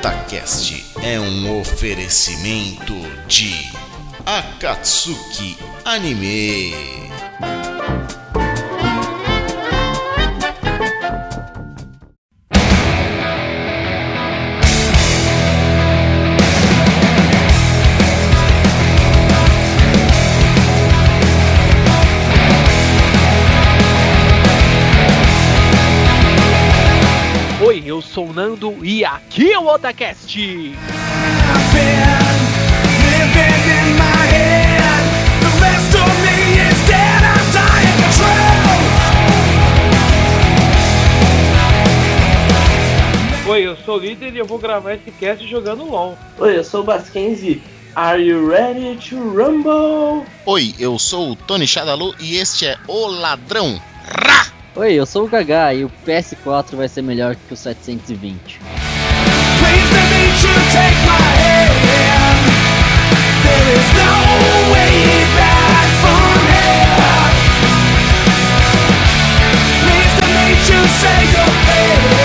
Otacast é um oferecimento de Akatsuki Anime. Oi, eu sou o Nando e aqui é o Otacast. Oi, eu sou o líder e eu vou gravar esse cast jogando LOL. Oi, eu sou o Baskenzi. Are you ready to rumble? Oi, eu sou o Tony Shadalu e este é O Ladrão. Rá! Oi, eu sou o Gaga e o PS4 vai ser melhor que o 720. Sim,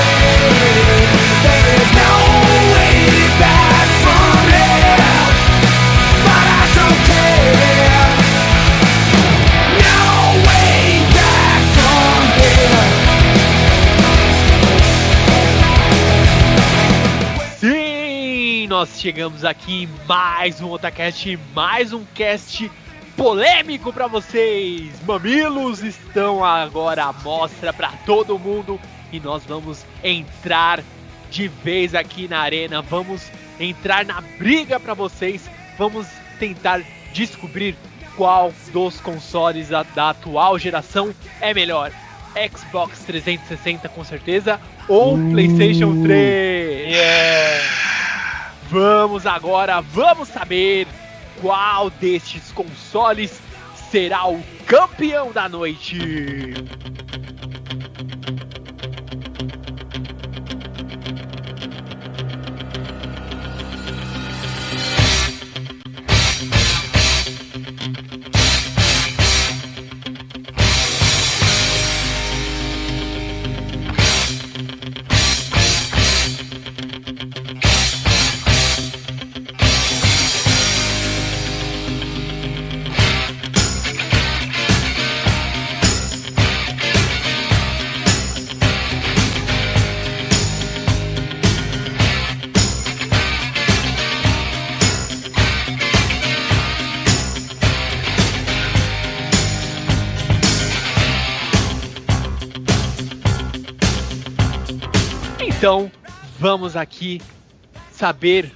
nós chegamos aqui em mais um Otacast, mais um cast polêmico pra vocês. Mamilos estão agora à mostra pra todo mundo e nós vamos entrar de vez aqui na arena, vamos entrar na briga pra vocês, vamos tentar descobrir qual dos consoles da, da atual geração é melhor. Xbox 360 com certeza ou PlayStation 3. Vamos agora, vamos saber qual destes consoles será o campeão da noite. Vamos aqui saber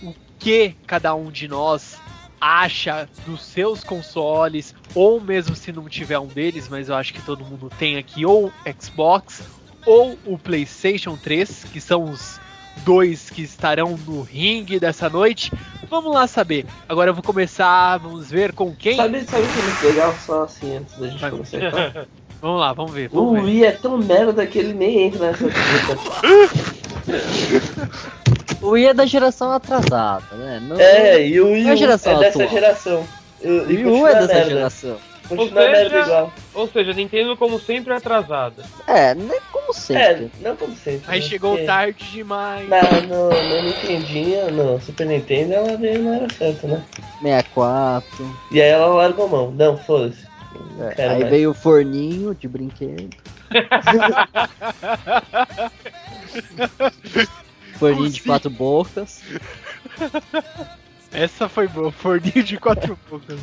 o que cada um de nós acha dos seus consoles, ou mesmo se não tiver um deles, mas eu acho que todo mundo tem aqui ou Xbox ou o PlayStation 3, que são os dois que estarão no ringue dessa noite. Vamos lá saber. Agora eu vou começar, vamos ver com quem. Sabe, sabe o que é muito legal? Só assim, antes da gente Vai. começar. falar? Vamos lá, vamos ver. O Vamos ver. Wii é tão merda que ele nem entra nessa. O Wii é da geração atrasada, né? Não- É, e o Wii Não é geração é dessa atual. geração. E, o Wii é dessa merda. geração. Continua Ou seja-. Ou seja, Nintendo como sempre atrasada. É, como É, sempre. não como sempre. Aí né? chegou Porque tarde demais. Na, no, no Nintendinho, no Super Nintendo, ela veio na hora certa, né? 64. E aí ela largou mão. Não, foda-se. Não é, aí mais. veio o forninho de brinquedo. forninho de quatro bocas. Essa foi boa, forninho de quatro bocas.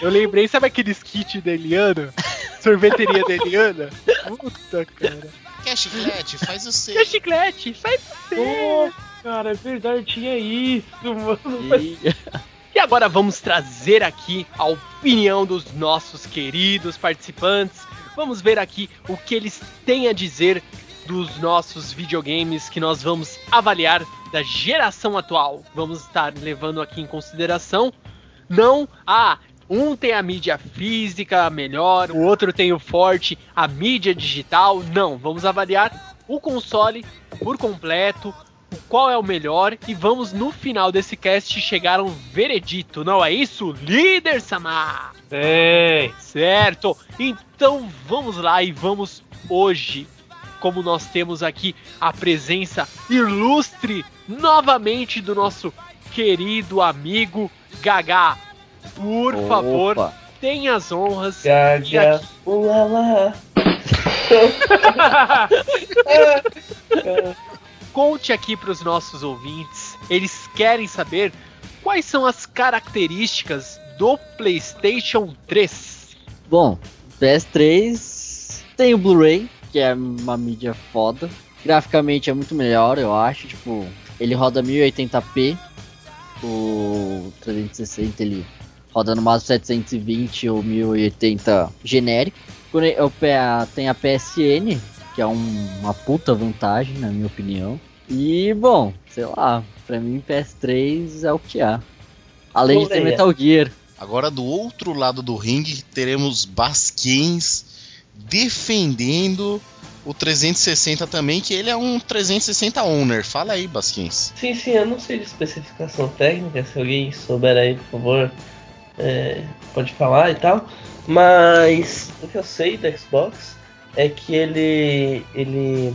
Eu lembrei, sabe aqueles kits da Eliana? Sorveteria da Eliana? Puta, cara. Quer chiclete? Faz o seu. Que chiclete, faz você. Pô, cara, é verdade, tinha isso, mano. E... E agora vamos trazer aqui a opinião dos nossos queridos participantes. Vamos ver aqui o que eles têm a dizer dos nossos videogames que nós vamos avaliar da geração atual. Vamos estar levando aqui em consideração não ah, um tem a mídia física melhor, o outro tem o forte, a mídia digital. Não, vamos avaliar o console por completo, qual é o melhor e vamos no final desse cast chegar a um veredito, não é isso, líder Samar? Tem. Certo. Então vamos lá e vamos hoje, como nós temos aqui a presença ilustre novamente do nosso querido amigo Gagá. Por Opa. favor, tenha as honras. E Gaga, aqui- ulala. Conte aqui para os nossos ouvintes. Eles querem saber quais são as características do PlayStation 3. Bom, PS3 tem o Blu-ray, que é uma mídia foda. Graficamente é muito melhor, eu acho. Tipo, ele roda 1080p. O 360 ele roda no máximo 720 ou 1080 genérico. Quando o PA Tem a PSN, que é um- uma puta vantagem, na minha opinião. E, bom, sei lá, pra mim PS3 é o que há. Além de ter Blu-ray, é. Metal Gear. Agora do outro lado do ringue teremos Basquens defendendo o 360 também, que ele é um 360 owner. Fala aí, Basquens. Sim, sim, eu não sei de especificação técnica, se alguém souber aí, por favor, é, pode falar e tal. Mas o que eu sei do Xbox é que ele, ele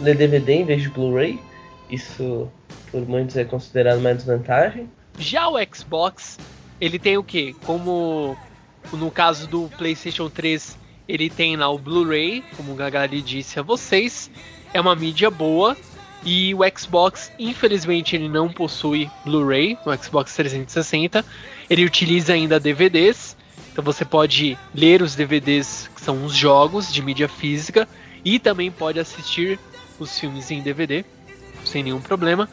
lê DVD em vez de Blu-ray. Isso, por muitos, é considerado uma desvantagem. Já o Xbox, ele tem o que? Como no caso do PlayStation 3, ele tem lá o Blu-ray, como o Gagali disse a vocês, é uma mídia boa. E o Xbox, infelizmente, ele não possui Blu-ray no Xbox 360. Ele utiliza ainda DVDs. Então você pode ler os DVDs, que são os jogos de mídia física, e também pode assistir os filmes em DVD, sem nenhum problema.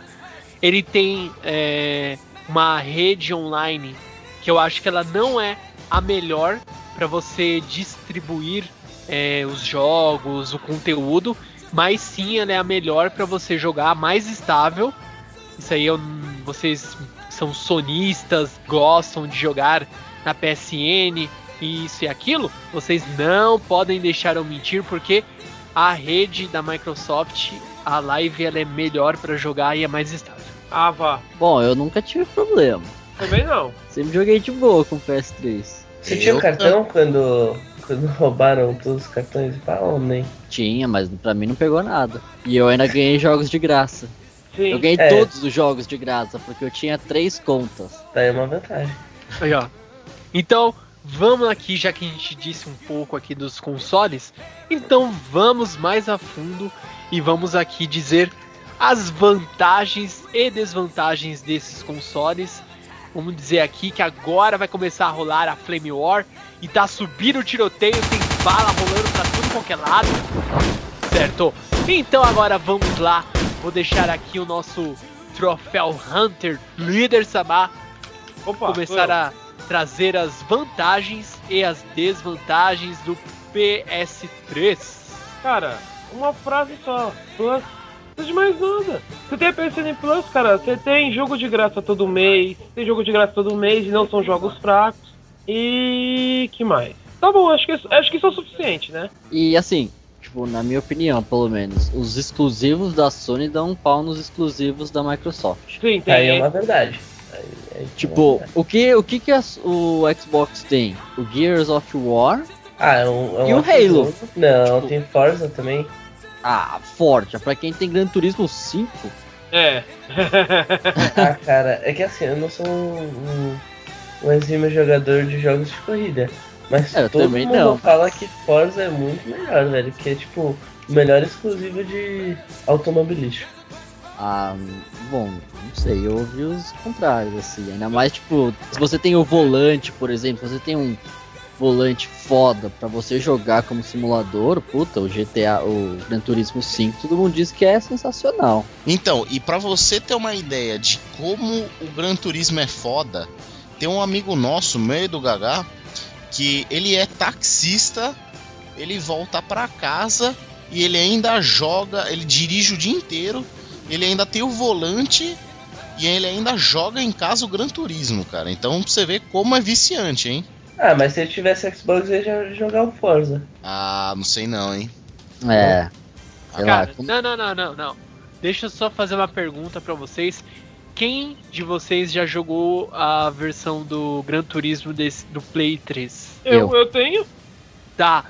Ele tem é, uma rede online que eu acho que ela não é a melhor para você distribuir é, os jogos, o conteúdo, mas sim ela é a melhor para você jogar mais estável. Isso aí eu, vocês são sonistas, gostam de jogar na PSN e isso e aquilo, vocês não podem deixar eu mentir porque a rede da Microsoft, a Live, ela é melhor para jogar e é mais estável. Ah, vá. Bom, eu nunca tive problema. Também não. Sempre joguei de boa com o PS3. Você tinha um cartão quando, quando roubaram todos os cartões e tal, nem? Tinha, mas pra mim não pegou nada. E eu ainda ganhei jogos de graça. Sim. Eu ganhei É. todos os jogos de graça, porque eu tinha três contas. Tá aí uma vantagem. Aí, ó. Então, vamos aqui, já que a gente disse um pouco aqui dos consoles, então vamos mais a fundo e vamos aqui dizer as vantagens e desvantagens desses consoles. Vamos dizer aqui que agora vai começar a rolar a Flame War e tá subindo o tiroteio, tem bala rolando pra tudo qualquer lado. Certo? Então agora vamos lá. Vou deixar aqui o nosso troféu Hunter líder Sabá Opa, começar a trazer as vantagens e as desvantagens do PS3. Cara, uma frase só. Plus. Precisa de mais nada. Você tem a PSN Plus, cara. Você tem jogo de graça todo mês. Tem jogo de graça todo mês e não são jogos fracos. E. que mais? Tá bom, acho que, acho que isso é o suficiente, né? E assim, tipo, na minha opinião, pelo menos, os exclusivos da Sony dão um pau nos exclusivos da Microsoft. Sim, Tá aí é tem. uma verdade. É Tipo, verdade. o que, o que, que as- o Xbox tem? O Gears of War? Ah, é um, é um E o Halo? jogo. Não, Tipo- tem Forza também. Ah, forte. Pra quem tem Gran Turismo 5, É. Ah, cara, é que assim, eu não sou um, um, um exímio jogador de jogos de corrida. Mas É, eu todo também mundo não. fala que Forza é muito melhor, velho. Que é tipo o melhor exclusivo de automobilístico. Ah, bom, não sei, eu ouvi os contrários, assim. Ainda mais, tipo, se você tem o volante, por exemplo, você tem um volante foda pra você jogar como simulador, puta, o GTA, o Gran Turismo 5, todo mundo diz que é sensacional. Então, e pra você ter uma ideia de como o Gran Turismo é foda, tem um amigo nosso, meio do Gagá, que ele é taxista, ele volta pra casa e ele ainda joga, ele dirige o dia inteiro, ele ainda tem o volante e ele ainda joga em casa o Gran Turismo, cara. Então pra você ver como é viciante, hein? Ah, mas se ele tivesse Xbox, ele ia jogar o Forza. Ah, não sei não, hein? É. Sei lá, Cara, como- não, não, não, não, não. Deixa eu só fazer uma pergunta pra vocês. Quem de vocês já jogou a versão do Gran Turismo desse, do Play 3? Eu, eu tenho. Tá.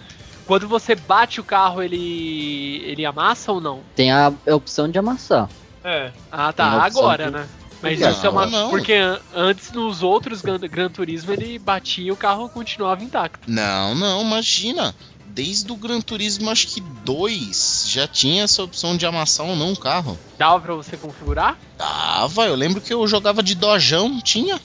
Quando você bate o carro, ele ele amassa ou não? tem a, opção de amassar. É. Ah, tá. Agora, de- né? Mas Não, isso é uma. não. Porque an- antes, nos outros Gran, Gran Turismo, ele batia e o carro continuava intacto. Não, não, imagina. Desde o Gran Turismo, acho que 2 já tinha essa opção de amassar ou não o carro. Dava pra você configurar? Tava, eu lembro que eu jogava de dojão, tinha.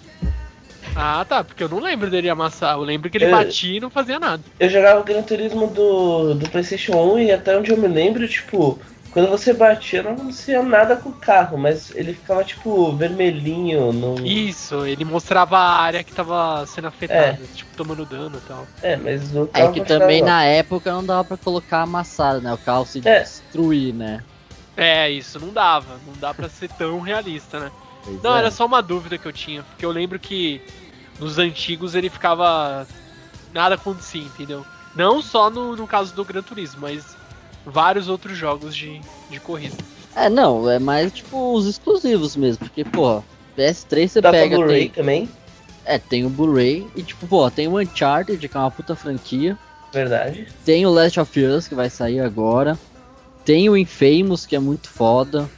Ah, tá. Porque eu não lembro dele amassar. Eu lembro que ele É. batia e não fazia nada. Eu jogava o Gran Turismo do, do PlayStation 1 e até onde eu me lembro, tipo, quando você batia não acontecia nada com o carro, mas ele ficava, tipo, vermelhinho. No... Isso, ele mostrava a área que tava sendo afetada, tipo, tomando dano e tal. É, mas no É carro que não também na época não dava pra colocar amassado, né? O carro se É. destruir, né? É, isso não dava. Não dá pra ser tão realista, né? Pois Não, é. era só uma dúvida que eu tinha. Porque eu lembro que nos antigos ele ficava. Nada acontecia, entendeu? Não só no, no caso do Gran Turismo, mas vários outros jogos de, de corrida. É, não, é mais tipo os exclusivos mesmo, porque, pô, PS3 você Dá pega, Blu-ray tem, também, é, tem o Blu-ray, e tipo, pô, tem o Uncharted, que é uma puta franquia, verdade. tem o Last of Us, que vai sair agora, tem o Infamous, que é muito foda,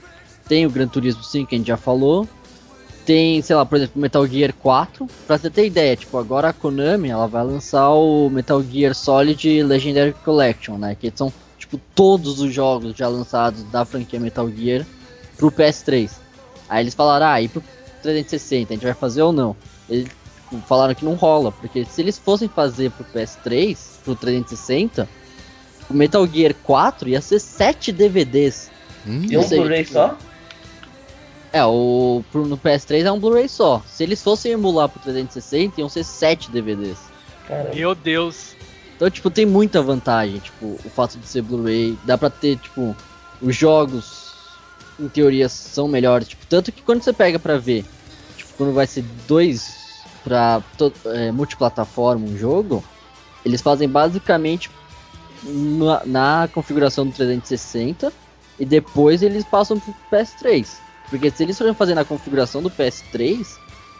tem o Gran Turismo 5, que a gente já falou, tem, sei lá, por exemplo, Metal Gear 4, pra você ter ideia, tipo, agora a Konami, ela vai lançar o Metal Gear Solid Legendary Collection, né, que são, tipo, todos os jogos já lançados da franquia Metal Gear pro PS3. Aí eles falaram, ah, e pro 360, a gente vai fazer ou não? Eles tipo, falaram que não rola, porque se eles fossem fazer pro PS3, pro 360, o Metal Gear 4 ia ser 7 DVDs. Hum, E um Blu-ray tipo, só? É, o pro- no PS3 é um Blu-ray só. Se eles fossem emular pro 360, iam ser 7 DVDs. Caramba. Meu Deus. Então, tipo, tem muita vantagem, tipo, o fato de ser Blu-ray, dá pra ter, tipo, os jogos, em teoria, são melhores, tipo, tanto que quando você pega pra ver, tipo, quando vai ser dois pra é, multiplataforma um jogo, eles fazem basicamente na, na configuração do 360 e depois eles passam pro PS3. Porque se eles forem fazer na configuração do PS3,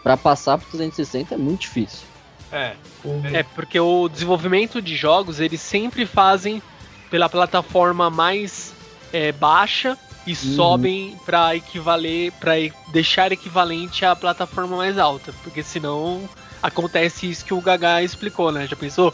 pra passar pro 360 é muito difícil. É. Uhum. É, porque o desenvolvimento de jogos, eles sempre fazem pela plataforma mais é, baixa e sobem pra equivaler, para deixar equivalente à plataforma mais alta, porque senão acontece isso que o Gaga explicou, né? Já pensou?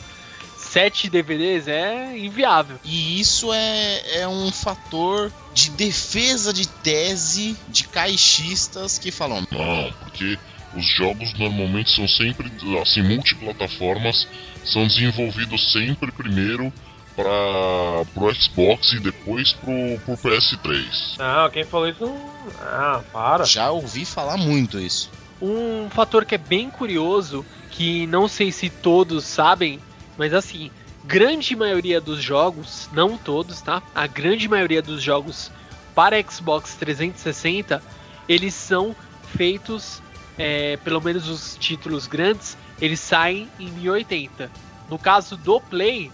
Sete DVDs é inviável. E isso é, é um fator de defesa de tese de caixistas que falam: Não, porque os jogos normalmente são sempre, assim, multiplataformas, são desenvolvidos sempre primeiro para pro Xbox e depois pro, pro PS3. Não, quem falou isso não. Ah, para. já ouvi falar muito isso. Um fator que é bem curioso, que não sei se todos sabem, mas assim, grande maioria dos jogos, não todos, tá? A grande maioria dos jogos para Xbox 360, eles são feitos, é, pelo menos os títulos grandes, eles saem em 1080. No caso do Play,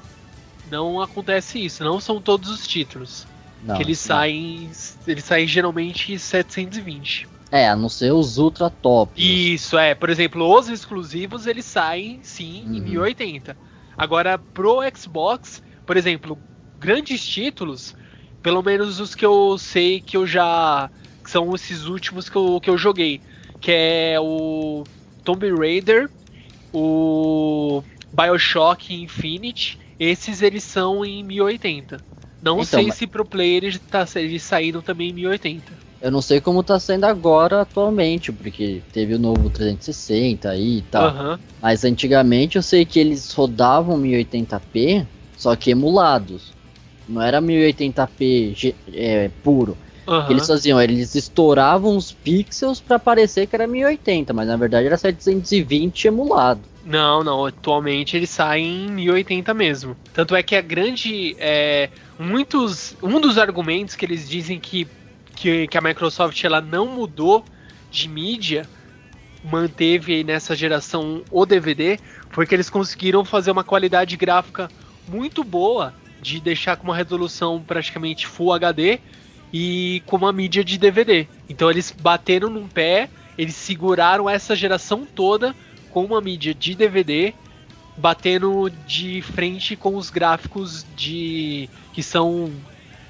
não acontece isso, não são todos os títulos. Não, que eles não. saem, eles saem geralmente em 720. É, a não ser os ultra top. Isso, é. Por exemplo, os exclusivos eles saem sim em Uhum. 1080. Agora, pro Xbox, por exemplo, grandes títulos, pelo menos os que eu sei que eu já. que são esses últimos que eu, que eu joguei. Que é o Tomb Raider, o Bioshock Infinite. Esses eles são em 1080. Não Então, sei mas- se pro player eles, tá, eles saíram também em 1080. Eu não sei como tá sendo agora atualmente, porque teve o novo 360 aí e tal. Aham. Mas antigamente eu sei que eles rodavam 1080p, só que emulados. Não era 1080p ge- é, puro. Que eles faziam? Eles estouravam os pixels pra parecer que era 1080, mas na verdade era 720 emulado. Não, não. Atualmente ele sai em 1080 mesmo. Tanto é que a grande. É, muitos. Um dos argumentos que eles dizem que, que, que a Microsoft ela não mudou de mídia, manteve aí nessa geração o DVD, foi que eles conseguiram fazer uma qualidade gráfica muito boa, de deixar com uma resolução praticamente Full HD e com uma mídia de DVD. Então eles bateram num pé, eles seguraram essa geração toda com uma mídia de DVD, batendo de frente com os gráficos de que são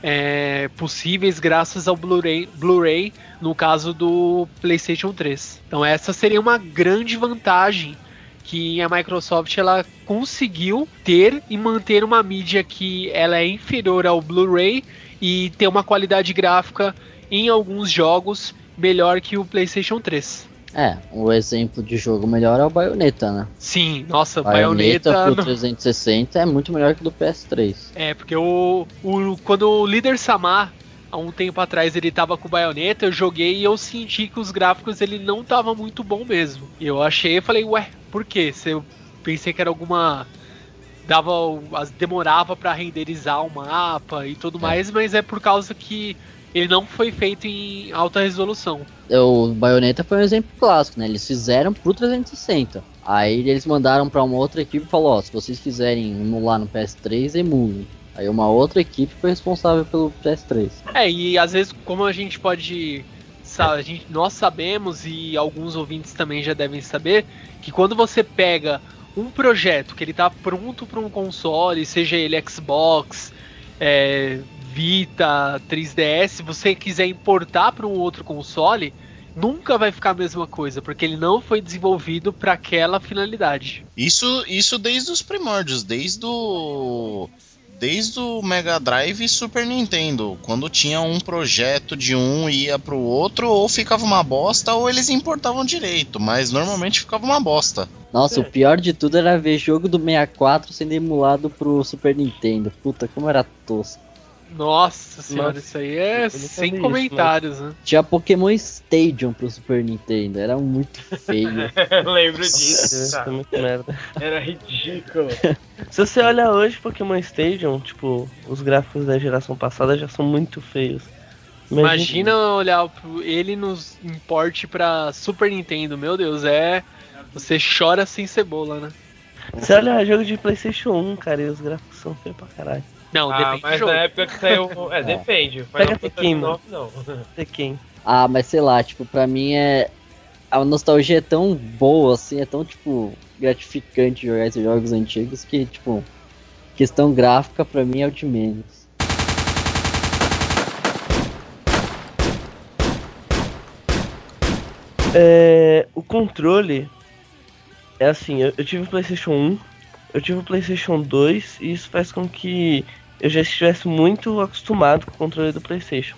é, possíveis graças ao Blu-ray, Blu-ray no caso do PlayStation 3. Então essa seria uma grande vantagem que a Microsoft ela conseguiu ter e manter uma mídia que ela é inferior ao Blu-ray e ter uma qualidade gráfica em alguns jogos melhor que o PlayStation 3. É, o exemplo de jogo melhor é o Bayonetta, né? Sim, nossa, Bayonetta Bayonetta. pro 360 é muito melhor que o do PS3. É, porque o, o quando o líder Samar há um tempo atrás ele tava com o Bayonetta, eu joguei e eu senti que os gráficos ele não tava muito bom mesmo. E eu achei, eu falei, ué, por quê? Se eu pensei que era alguma dava as demorava para renderizar o mapa e tudo É. mais, mas é por causa que ele não foi feito em alta resolução. O Bayonetta foi um exemplo clássico, né? Eles fizeram pro 360. Aí eles mandaram pra uma outra equipe e falou, ó, se vocês fizerem emular no PS3, emulem. Aí uma outra equipe foi responsável pelo PS3. É, e às vezes, como a gente pode. A gente, nós sabemos, e alguns ouvintes também já devem saber, que quando você pega um projeto que ele tá pronto para um console, seja ele Xbox, é, Vita, 3DS, você quiser importar para um outro console, nunca vai ficar a mesma coisa, porque ele não foi desenvolvido para aquela finalidade. Isso, isso desde os primórdios, desde o. Desde o Mega Drive e Super Nintendo. Quando tinha um projeto de um e ia pro outro, ou ficava uma bosta, ou eles importavam direito. Mas normalmente ficava uma bosta. Nossa, o pior de tudo era ver jogo do 64 sendo emulado pro Super Nintendo. Puta, como era tosco. Nossa senhora, Nossa, isso aí é sem isso, comentários, né? Tinha Pokémon Stadium pro Super Nintendo, era muito feio. Lembro Isso disso, é cara. muito merda. Era ridículo. Se você olha hoje Pokémon Stadium, tipo, os gráficos da geração passada já são muito feios. Imagina olhar pro- ele nos importe pra Super Nintendo, meu Deus, é. Você chora sem cebola, né? Você olha jogo de Playstation 1, cara, e os gráficos são feios pra caralho. Não, Ah, depende do mas jogo. na época que saiu. É, depende. Final Pega Tekken, mano. Não. Tekken. Ah, mas sei lá, tipo, pra mim é. A nostalgia é tão boa, assim, é tão, tipo, gratificante jogar esses jogos antigos que, tipo, questão gráfica pra mim é o de menos. É, o controle é assim, eu, eu tive o PlayStation 1, eu tive o PlayStation 2 e isso faz com que eu já estivesse muito acostumado com o controle do PlayStation.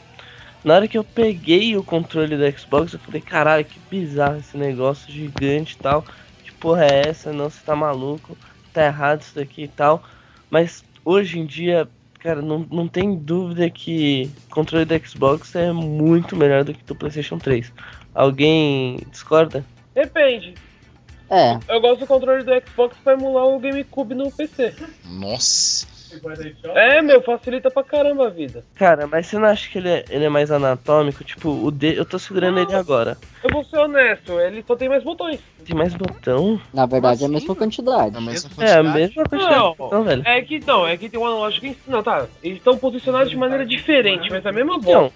Na hora que eu peguei o controle do Xbox, eu falei, caralho, que bizarro esse negócio gigante e tal. Que porra é essa? Não, você tá maluco, tá errado isso daqui e tal. Mas hoje em dia, cara, não, não tem dúvida que o controle do Xbox é muito melhor do que do PlayStation 3. Alguém discorda? Depende. É, Eu gosto do controle do Xbox pra emular o GameCube no PC. Nossa. É, meu, facilita pra caramba a vida. Cara, mas você não acha que ele é, ele é mais anatômico? Tipo, o de... eu tô segurando ele agora. Eu vou ser honesto, ele só tem mais botões. Tem mais botão? na verdade é a Assim, mesma quantidade. A mesma É, a quantidade. mesma quantidade Não. velho. É que não, é que tem um analógico em Não, tá. Eles estão posicionados de maneira diferente, mas a mesma bola. Então,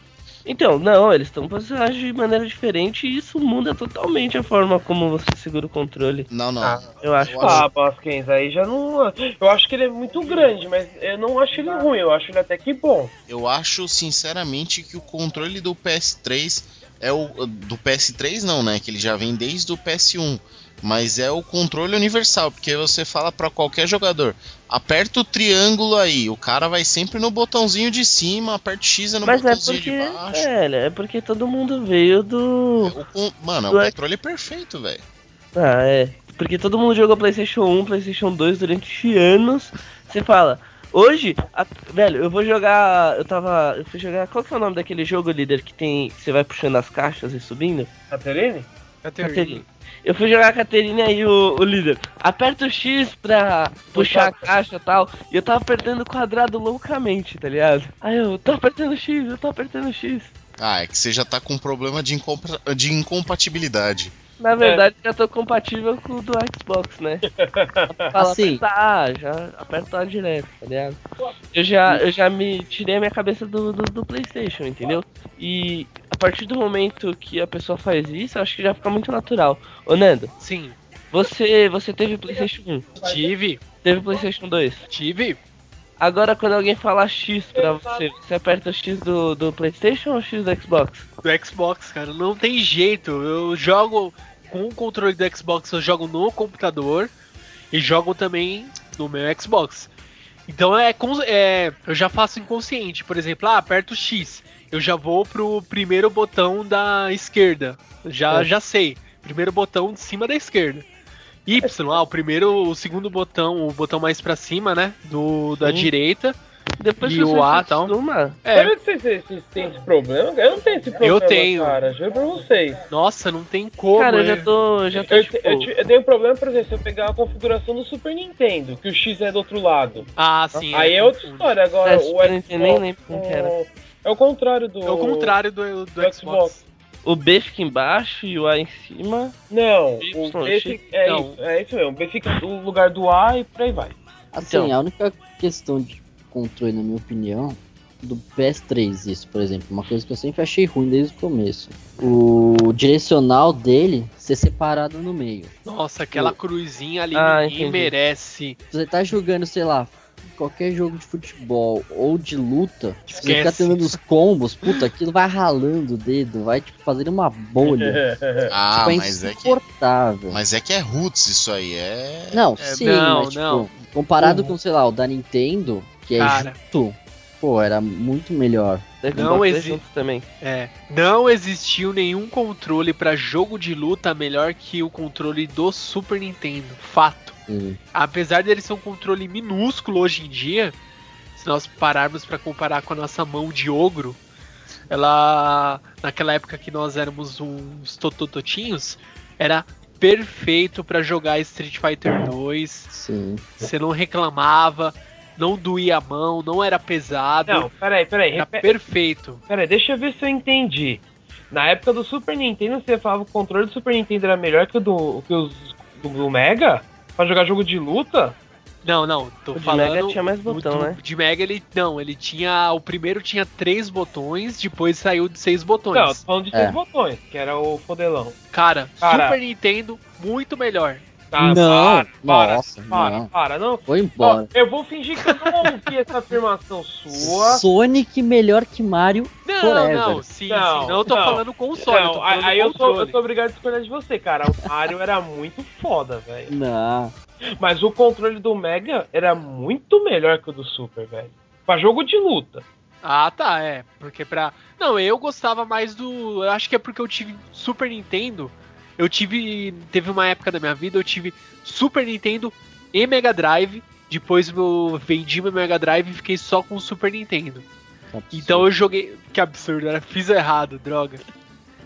então, não, eles estão posicionados de maneira diferente e isso muda totalmente a forma como você segura o controle. Não, não. Ah, Eu acho. Eu acho- Ah, Basquens, aí já não. Eu acho que ele é muito grande, mas eu não acho ele ruim, eu acho ele até que bom. Eu acho, sinceramente, que o controle do PS3 é o. Do PS3 não, né? Que ele já vem desde o PS1. Mas é o controle universal, porque você fala pra qualquer jogador, aperta o triângulo aí, o cara vai sempre no botãozinho de cima, aperta o X é no Mas é botãozinho porque. de baixo. É, é porque todo mundo veio do. O con- Mano, Do o X- controle é perfeito, velho. Ah, é. Porque todo mundo jogou PlayStation 1, PlayStation 2 durante anos. Você fala, hoje, a- velho, eu vou jogar. Eu tava. Eu fui jogar. Qual que é o nome daquele jogo, líder, que tem. que você vai puxando as caixas e subindo? Caterine? Caterine. Eu fui jogar a Caterine aí o, o líder. Aperta o X pra puxar a caixa e tal. E eu tava apertando o quadrado loucamente, tá ligado? Aí eu tô apertando o X, eu tô apertando o X. Ah, é que você já tá com problema de, incompa- de incompatibilidade. Na verdade, já tô compatível com o do Xbox, né? Fala, Assim. aperta A, já aperta A direto, tá ligado? Eu já, eu já me tirei a minha cabeça do, do, do PlayStation, entendeu? E a partir do momento que a pessoa faz isso, eu acho que já fica muito natural. Ô Nando, Sim, você, você teve PlayStation 1, tive, teve PlayStation 2. tive. Agora, quando alguém fala X pra você, você aperta o X do, do PlayStation ou o X do Xbox? Do Xbox, cara, não tem jeito. Eu jogo com o controle do Xbox, eu jogo no computador e jogo também no meu Xbox. Então é, é eu já faço inconsciente. Por exemplo, ah, aperto o X, eu já vou pro primeiro botão da esquerda. Já, É. já sei. Primeiro botão de cima da esquerda. Y, ah, o primeiro, o segundo botão, o botão mais pra cima, né? Do, da Sim. direita. Depois E que o A, tal. acostuma, É, Sabe se vocês vocês têm esse problema? Eu não tenho esse problema, tenho. cara. Juro pra vocês. nossa, não tem como. Cara, eu é. já tô. Já tô Eu, tipo. eu, eu tenho um problema, por exemplo, se eu pegar a configuração do Super Nintendo, que o X é do outro lado. Ah, sim. Aí é outra confuso. história. Agora, É, o Nintendo nem Xbox, lembro como que era. É o contrário do. É o contrário do, do, do Xbox. Xbox. O B fica embaixo e o A em cima. Não, Y, o B fica, é Não. isso, é isso mesmo. O B fica no lugar do A e por aí vai. Assim, Então. a única questão de controle, na minha opinião, do PS3, isso, por exemplo, uma coisa que eu sempre achei ruim desde o começo. O direcional dele ser separado no meio. Nossa, aquela cruzinha ali Ah, ninguém entendi. merece. Se você tá jogando, sei lá, qualquer jogo de futebol ou de luta, tipo, você fica Esquece. tendo os combos, puta, aquilo vai ralando o dedo, vai tipo, fazendo uma bolha. Ah, tipo, é mas é que. insuportável. Mas é que é roots isso aí, é. Não, é- sim, não, mas, tipo, não. comparado Uhum. com, sei lá, o da Nintendo, que é Cara. junto, pô, era muito melhor. Deve Não existe. também. É, não existiu nenhum controle pra jogo de luta melhor que o controle do Super Nintendo. Fato. Sim. Apesar dele ser um controle minúsculo hoje em dia, se nós pararmos pra comparar com a nossa mão de ogro, ela naquela época que nós éramos uns totototinhos, era perfeito pra jogar Street Fighter 2. Sim. Você não reclamava, não doía a mão, não era pesado. Não, peraí, peraí. Era repete- perfeito. Peraí, deixa eu ver se eu entendi. Na época do Super Nintendo, você falava que o controle do Super Nintendo era melhor que o do, que os, do, do Mega? Pra jogar jogo de luta? Não, não, tô O de falando. Mega tinha mais botão, do- né? De Mega ele. Não, ele tinha. O primeiro tinha três botões, depois saiu de seis botões. Não, tô falando de É. seis botões, que era o fodelão. Cara, Cara. Super Nintendo, muito melhor. Tá, não, para, para, nossa, para, não. para, não. Foi Ó, embora. eu vou fingir que eu não ouvi essa afirmação sua. Sonic melhor que Mario. Não, Forever. não, sim, Não, sim. Não, eu tô não. falando console, eu tô Não, falando aí eu sou, eu sou obrigado a escolher de você, cara. O Mario era muito foda, velho. Não. Mas o controle do Mega era muito melhor que o do Super, velho. Pra jogo de luta. Ah, tá, é. Porque pra. Não, eu gostava mais do. Eu acho que é porque eu tive Super Nintendo. Eu tive. Teve uma época da minha vida, eu tive Super Nintendo e Mega Drive. Depois eu vendi meu Mega Drive e fiquei só com o Super Nintendo. Então eu joguei. Que absurdo, era, fiz errado, droga.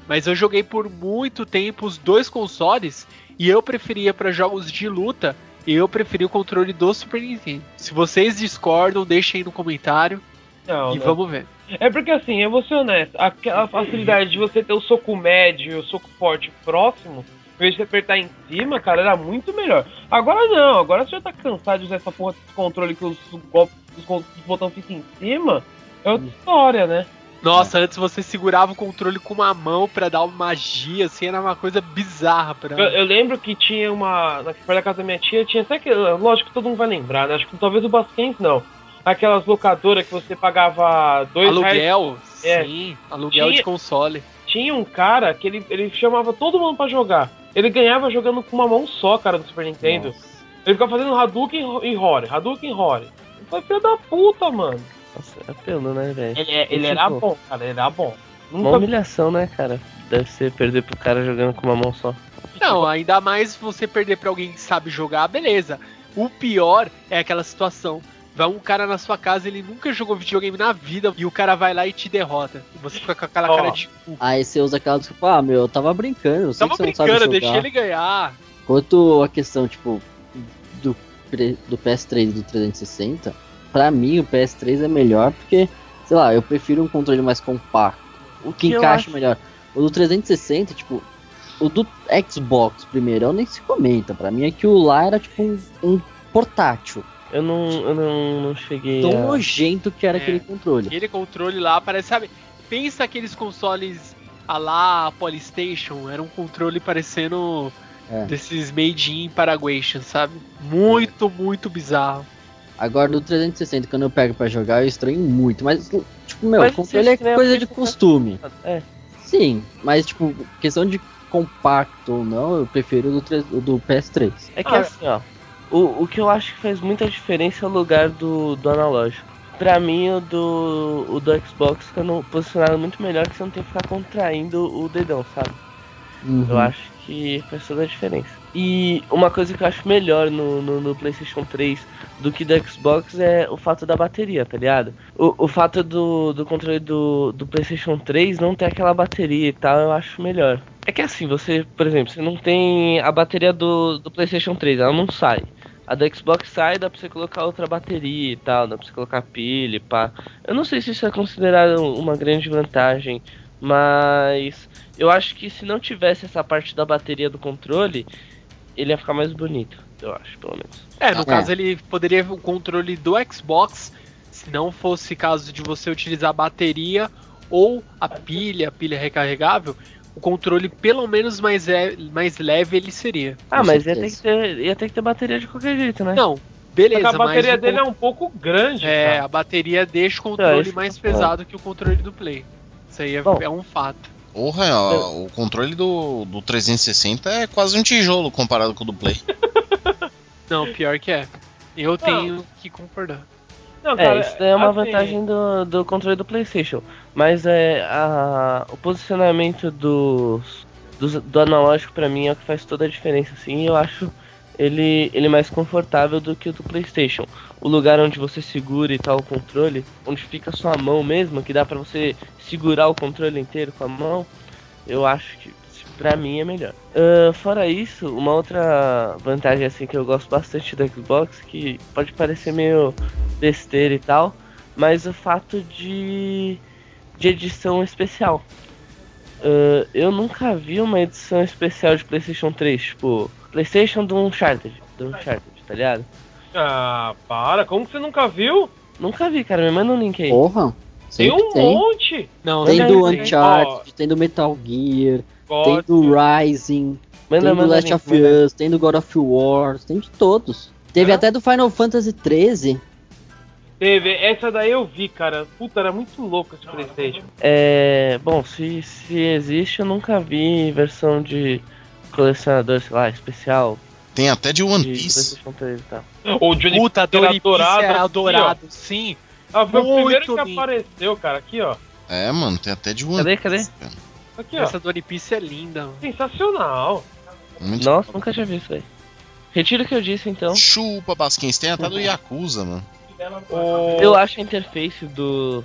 Mas eu joguei por muito tempo os dois consoles e eu preferia para jogos de luta. E eu preferi o controle do Super Nintendo. Se vocês discordam, deixem aí no comentário Não, e não. vamos ver. É porque assim, eu vou ser honesto, aquela facilidade de você ter o soco médio e o soco forte próximo, em vez de você apertar em cima, cara, era muito melhor. Agora não, agora você já tá cansado de usar essa porra desse controle que os golpes, os, con- os botões ficam em cima, é outra história, né? Nossa, antes você segurava o controle com uma mão pra dar uma magia, assim, era uma coisa bizarra pra. Eu, eu lembro que tinha uma. Na perto da casa da minha tia, tinha até que. Lógico que todo mundo vai lembrar, né? Acho que talvez o Basquens não. Aquelas locadoras que você pagava dois reais. aluguel? É. Sim, aluguel Tinha- de console. Tinha um cara que ele, ele chamava todo mundo pra jogar. Ele ganhava jogando com uma mão só, cara, do Super Nintendo. Ele ficava fazendo Hadouken e Rory, Hadouken e Rory. Ele foi filho da puta, mano. Nossa, é pelo, né, velho? Ele, é- ele Tipo, era bom, cara, ele era bom. Uma Nunca humilhação, né, cara? Deve ser perder pro cara jogando com uma mão só. Não, ainda mais você perder pra alguém que sabe jogar, beleza. O pior é aquela situação. Vai um cara na sua casa, ele nunca jogou videogame na vida, e o cara vai lá e te derrota. E você fica com aquela Ó. cara de cu. Aí você usa aquela desculpa, ah, meu, eu tava brincando, eu sei Tava que você não sabe brincando, jogar. deixei ele ganhar. Quanto a questão, tipo, do, do PS3 e do 360, pra mim o PS3 é melhor porque, sei lá, eu prefiro um controle mais compacto. O que, que eu encaixa acho- melhor. O do 360, tipo, o do Xbox primeiro, nem se comenta. Pra mim é que o lá era tipo um, um portátil. Eu não, eu não, não cheguei Tão a... nojento que era É. aquele controle. Aquele controle lá parece, sabe? Pensa aqueles consoles a lá Polystation, era um controle parecendo É. desses made in Paraguaytion, sabe? Muito, muito bizarro. Agora do 360, quando eu pego pra jogar, eu estranho muito. Mas, tipo, meu, Mas o controle é coisa de costume. É, Sim, mas, tipo, questão de compacto ou não, eu prefiro o do, 3 o do PS3. é que Ah, assim, ó. O, o que eu acho que faz muita diferença é o lugar do, do analógico. Pra mim, o do, o do Xbox fica no, posicionado muito melhor que você não tem que ficar contraindo o dedão, sabe? Uhum. Eu acho que faz toda a diferença. E uma coisa que eu acho melhor no, no, no PlayStation 3 do que do Xbox é o fato da bateria, tá ligado? O, o fato do, do controle do, do PlayStation 3 não ter aquela bateria e tal, eu acho melhor. É que assim, você, por exemplo, você não tem a bateria do, do PlayStation 3, ela não sai. A do Xbox sai, dá pra você colocar outra bateria e tal, dá pra você colocar pilha e pá. Eu não sei se isso é considerado uma grande vantagem, mas eu acho que se não tivesse essa parte da bateria do controle, ele ia ficar mais bonito, eu acho, pelo menos. É, no É. caso ele poderia o controle do Xbox, se não fosse caso de você utilizar a bateria ou a pilha, a pilha recarregável, o controle pelo menos mais, é, mais leve ele seria. Ah, mas ia ter, que ter, ia ter que ter bateria de qualquer jeito, né? Não, beleza, que a bateria mas o dele é um pouco grande, é, cara. a bateria deixa o controle isso mais pesado que o controle do Play. Isso aí é, Bom. é um fato. Porra, ó, o controle do, do 360 é quase um tijolo comparado com o do Play. Não, pior que é. Eu tenho que concordar. Não, É, isso daí é uma assim, vantagem do, do controle do PlayStation. Mas é a, o posicionamento dos, dos- do analógico pra mim é o que faz toda a diferença, assim. e Eu acho ele, ele mais confortável do que o do PlayStation. O lugar onde você segura e tal o controle, onde fica a sua mão mesmo, que dá pra você segurar o controle inteiro com a mão, eu acho que pra mim é melhor. Ah, fora isso, uma outra vantagem assim que eu gosto bastante do Xbox, que pode parecer meio besteira e tal, mas o fato de, de edição especial. Ah, eu nunca vi uma edição especial de PlayStation 3, tipo, PlayStation do Uncharted, do Uncharted, tá ligado? Ah, para, como que você nunca viu? Nunca vi, cara, me manda um link aí. Porra, Tem um tem. monte. Não, Tem do tem. Uncharted, tem do Metal Gear, tem do Rising, Manda, tem do manda Last of manda. Us, tem do God of War, tem de todos. Teve É? até do Final Fantasy 13. Teve, essa daí eu vi, cara. Puta, era muito louco esse Playstation. É, bom, se, se existe, eu nunca vi versão de colecionador, sei lá, especial Tem até de One de Piece. PlayStation 3 e tal. O Johnny Puta, adorado é aqui, adorado, sim. Ah, foi o Muito primeiro que lindo. apareceu, cara. Aqui, ó. É, mano, tem até de One Cadê, cadê? Piece. cara. Aqui, ó. Essa Doni Piece é linda. mano. Sensacional. Muito Nossa, nunca tinha visto isso aí. Retiro o que eu disse então. Chupa, Basquins. Tem até do Yakuza, mano. O... Eu acho a interface do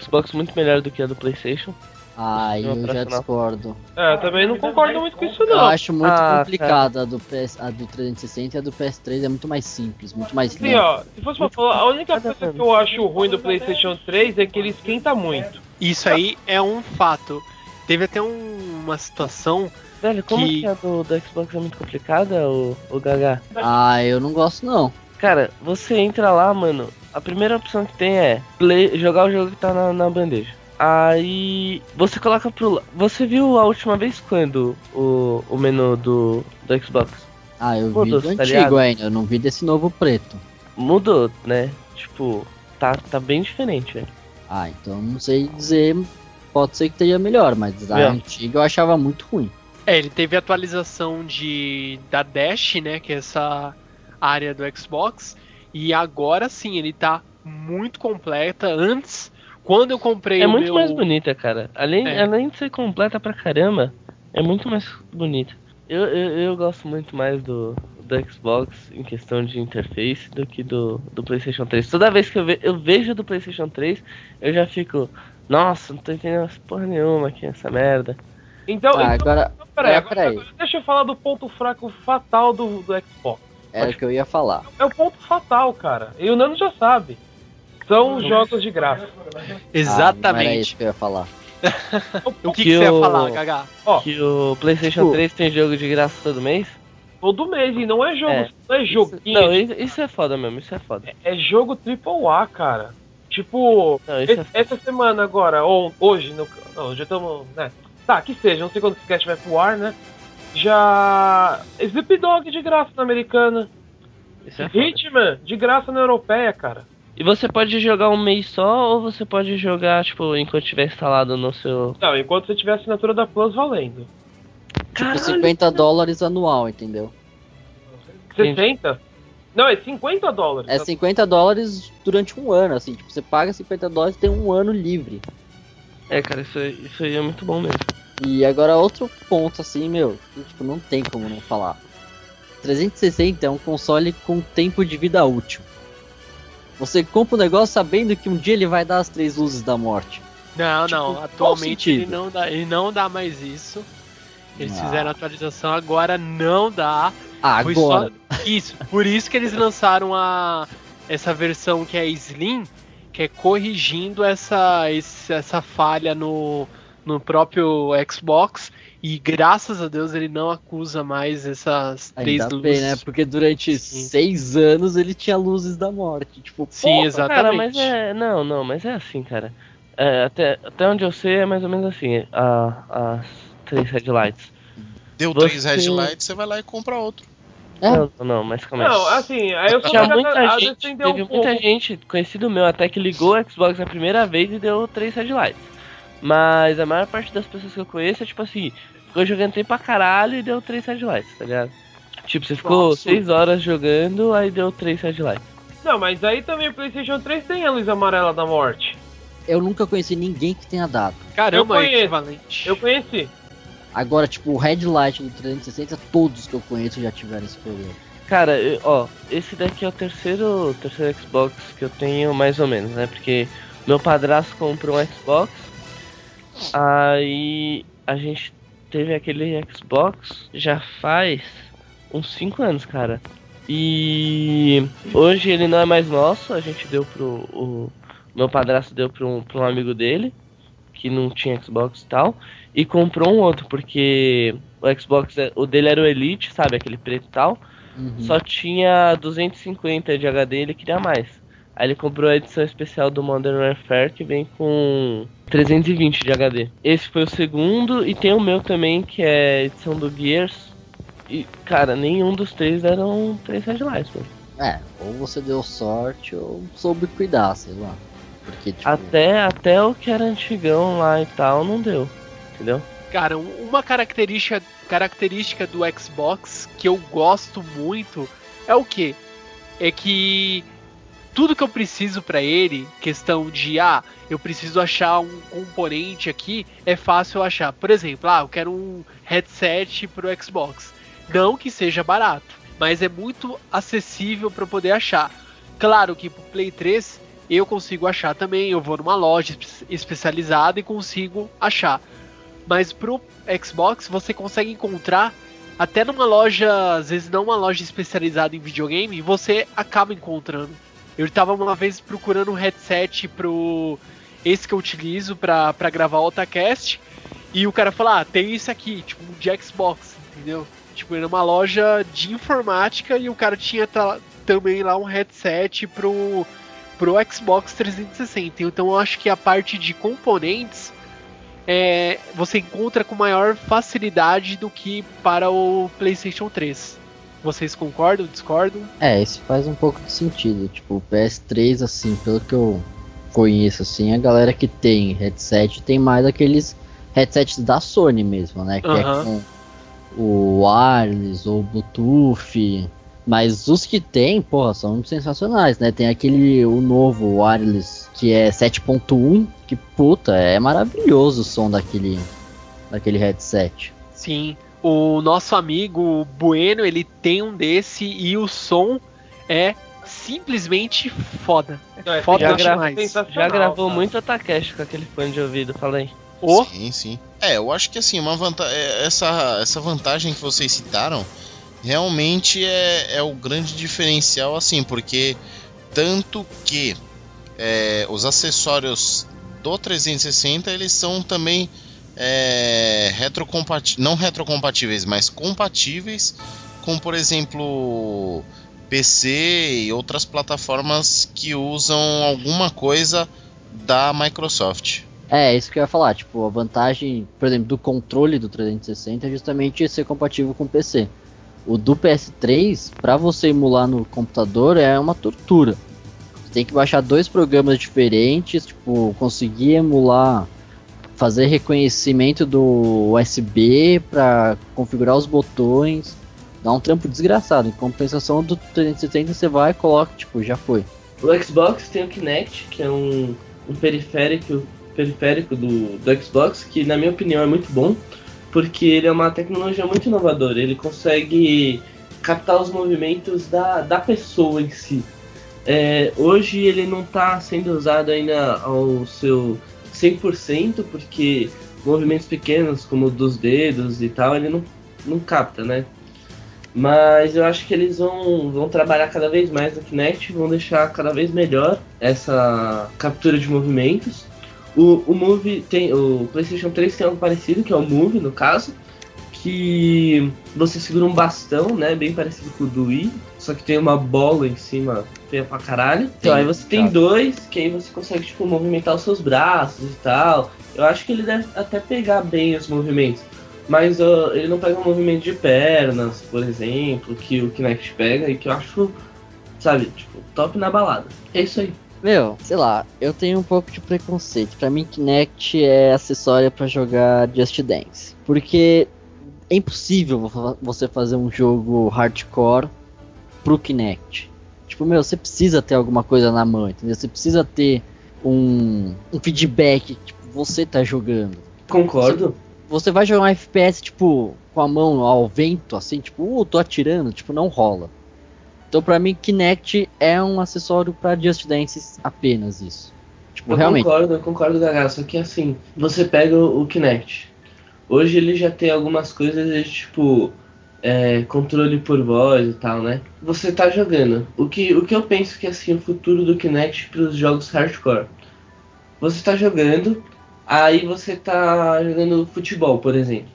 Xbox muito melhor do que a do PlayStation. Sistema eu já discordo. É, eu também não concordo muito com isso, Eu não. acho muito Ah, complicada a do, PS, a do 360 e a do PS3 é muito mais simples, muito mais Sim, lenta. ó, se fosse pra falar, a única coisa que eu acho ruim do PlayStation 3 é que ele esquenta muito. Isso aí é um fato. Teve até um- uma situação. Velho, como Que- que, a do, do Xbox é muito complicada, o, o Gaga? Ah, eu não gosto não. Cara, você entra lá, mano. A primeira opção que tem é play- jogar o jogo que tá na, na bandeja. Aí você coloca pro. Você viu a última vez quando o, o menu do, do Xbox? Ah, eu vi Mudou, do tá antigo ligado? ainda, eu não vi desse novo preto. Mudou, né? Tipo, tá, tá bem diferente, velho. Ah, então não sei dizer, pode ser que esteja melhor, mas a É. antiga eu achava muito ruim. É, ele teve atualização de da Dash, né? Que é essa área do Xbox. E agora sim, ele tá muito completa. Antes, quando eu comprei É o muito meu... mais bonita, cara. Além, É. além de ser completa pra caramba, é muito mais bonita. Eu, eu, eu gosto muito mais do, do Xbox em questão de interface do que do, do PlayStation 3. Toda vez que eu, ve, eu vejo do PlayStation 3, eu já fico, nossa, não tô entendendo porra nenhuma aqui, essa merda. Então, Ah, então agora. peraí, é, agora deixa eu falar do ponto fraco fatal do, do Xbox. Era o que eu ia falar. É o ponto fatal, cara. E o Nano já sabe. São os jogos de graça. Ah, não era Exatamente. isso que eu ia falar. o que, Que que você ia falar, Gaga? Ó, Que o PlayStation Tipo- 3 tem jogo de graça todo mês? todo mês. E não é jogo, É. não é joguinho. Não, isso, isso é foda mesmo, isso é foda. É jogo AAA, cara. Tipo, Não, é esse- foda. essa semana agora, ou hoje, no, não, já estamos, né? Tá, que seja, não sei quando esse cast vai pro ar, né? Já. Sleep Dog de graça na americana. Isso é. Hitman de graça na europeia, cara. E você pode jogar um mês só ou você pode jogar, tipo, enquanto estiver instalado no seu. Não, enquanto você tiver a assinatura da Plus valendo. Tipo, 50 dólares anual, entendeu? 60? Não, é 50 dólares. É 50 dólares durante um ano, assim. Tipo, você paga 50 dólares e tem um ano livre. É, cara, isso, aí- isso aí é muito bom mesmo. E agora outro ponto, assim, meu, que, tipo, não tem como não falar. 360 é um console com tempo de vida útil. Você compra um negócio sabendo que um dia ele vai dar as três luzes da morte. Não, Tipo, não. Atualmente ele não, dá, ele não dá mais isso. Eles Ah. fizeram a atualização, agora não dá. Ah, Foi agora. só isso. Por isso que eles lançaram a essa versão que é Slim, que é corrigindo essa essa falha no no próprio Xbox e graças a Deus ele não acusa mais essas três Ainda luzes. bem, né? Porque durante Sim. seis anos ele tinha luzes da morte. Tipo, Sim, porra, exatamente. Cara, mas é. Não, não, mas é assim, cara. É, até, até onde eu sei é mais ou menos assim, a, as três headlights. Deu Você- três headlights, você vai lá e compra outro. É. Não, não, mas calma aí. Não, assim, aí eu sou Tinha muita a gente, defender um teve pouco. muita gente, conhecido meu, até que ligou o Xbox a primeira vez e deu três headlights. Mas a maior parte das pessoas que eu conheço é tipo assim, ficou jogando tempo pra caralho e deu três headlights, tá ligado? Tipo, você ficou Nossa. seis horas jogando, aí deu três headlights. Não, mas aí também o PlayStation 3 tem a luz amarela da morte. Eu nunca conheci ninguém que tenha dado. Caramba, Eu conheço. Eu conheci. Agora, tipo, o headlight do 360, todos que eu conheço já tiveram esse problema. Cara, eu- ó, esse daqui é o terceiro, terceiro Xbox que eu tenho, mais ou menos, né? Porque meu padrasto comprou um Xbox, aí a gente teve aquele Xbox já faz uns 5 anos, cara. E hoje ele não é mais nosso, a gente deu pro. O, meu padrasto deu pra um, pra um amigo dele, que não tinha Xbox e tal, e comprou um outro, porque o Xbox, o dele era o Elite, sabe? Aquele preto e tal. Uhum. Só tinha 250 de HD e ele queria mais. Aí ele comprou a edição especial do Modern Warfare que vem com 320 de HD. Esse foi o segundo e tem o meu também que é a edição do Gears. E cara, nenhum dos três deram 3 headlights, mano. É, ou você deu sorte ou soube cuidar, sei lá. Porque, tipo, Até, até o que era antigão lá e tal não deu. Entendeu? Cara, um- uma característica, característica do Xbox que eu gosto muito é o que? É que tudo que eu preciso pra ele, questão de ah, eu preciso achar um componente aqui, é fácil achar. Por exemplo, ah, eu quero um headset pro Xbox. Não que seja barato, mas é muito acessível para poder achar. Claro que pro Play 3 eu consigo achar também, eu vou numa loja espe- especializada e consigo achar. Mas pro Xbox você consegue encontrar até numa loja, às vezes não uma loja especializada em videogame, você acaba encontrando. Eu tava uma vez procurando um headset pro esse que eu utilizo pra gravar o Otacast e o cara falou: "Ah, tem isso aqui, tipo de Xbox", entendeu? Tipo, era uma loja de informática e o cara tinha ta- também lá um headset pro pro Xbox 360. Então eu acho que a parte de componentes é, você encontra com maior facilidade do que para o PlayStation 3. Vocês concordam? Discordam? É, isso faz um pouco de sentido. Tipo, o PS3, assim, pelo que eu conheço, assim, a galera que tem headset tem mais aqueles headsets da Sony mesmo, né? Que Aham. é com o wireless ou Bluetooth. Mas os que tem, porra, são sensacionais, né? Tem aquele, o novo wireless, que é 7.1, que puta, é maravilhoso o som daquele, daquele headset. Sim. O nosso amigo Bueno, ele tem um desse e o som é simplesmente foda. Não, é Foda Já, demais. já gravou cara. muito Atacash com aquele fone de ouvido, fala aí. O Sim, sim. É, eu acho que assim, uma vanta é, essa, essa vantagem que vocês citaram realmente é, é o grande diferencial, assim, porque tanto que é, os acessórios do 360 eles são também é, não retrocompatíveis, mas compatíveis com, por exemplo, PC e outras plataformas que usam alguma coisa da Microsoft. É, isso que eu ia falar, tipo, a vantagem, por exemplo, do controle do 360 é justamente ser compatível com o PC. O do PS3, pra você emular no computador, é uma tortura. Você tem que baixar dois programas diferentes, tipo, conseguir emular, fazer reconhecimento do USB pra configurar os botões. Dá um trampo desgraçado. Em compensação do 360, você vai e coloca, tipo, já foi. O Xbox tem o Kinect, que é um, um periférico, periférico do, do Xbox, que na minha opinião é muito bom, porque ele é uma tecnologia muito inovadora. Ele consegue captar os movimentos da, da pessoa em si. É, hoje ele não está sendo usado ainda ao seu 100%, porque movimentos pequenos, como dos dedos e tal, ele não, não capta, né? Mas eu acho que eles vão, vão trabalhar cada vez mais no Kinect, vão deixar cada vez melhor essa captura de movimentos. O, o Move tem. O PlayStation 3 tem algo parecido, que é o Move no caso. Que você segura um bastão, né? Bem parecido com o do Wii. Só que tem uma bola em cima feia pra caralho. Então aí você tem chato. dois, que aí você consegue, tipo, movimentar os seus braços e tal. Eu acho que ele deve até pegar bem os movimentos. Mas ó, ele não pega o movimento de pernas, por exemplo, que o Kinect pega e que eu acho, sabe, tipo, top na balada. É isso aí. Meu, sei lá, eu tenho um pouco de preconceito. Pra mim, Kinect é acessório pra jogar Just Dance. Porque é impossível vo- você fazer um jogo hardcore pro Kinect. Tipo, meu, você precisa ter alguma coisa na mão, entendeu? Você precisa ter um, um feedback, que, tipo, você tá jogando. Concordo. Você vai jogar um FPS, tipo, com a mão ao vento, assim, tipo, uh, tô atirando, tipo, não rola. Então, pra mim, Kinect é um acessório pra Just Dance apenas isso. Tipo, Eu realmente. concordo, eu concordo, Gaga. Só que assim, você pega o, o Kinect. Hoje ele já tem algumas coisas de tipo. é, controle por voz e tal, né? Você tá jogando. O que, o que eu penso que é assim, o futuro do Kinect pros jogos hardcore. Você tá jogando, aí você tá jogando futebol, por exemplo.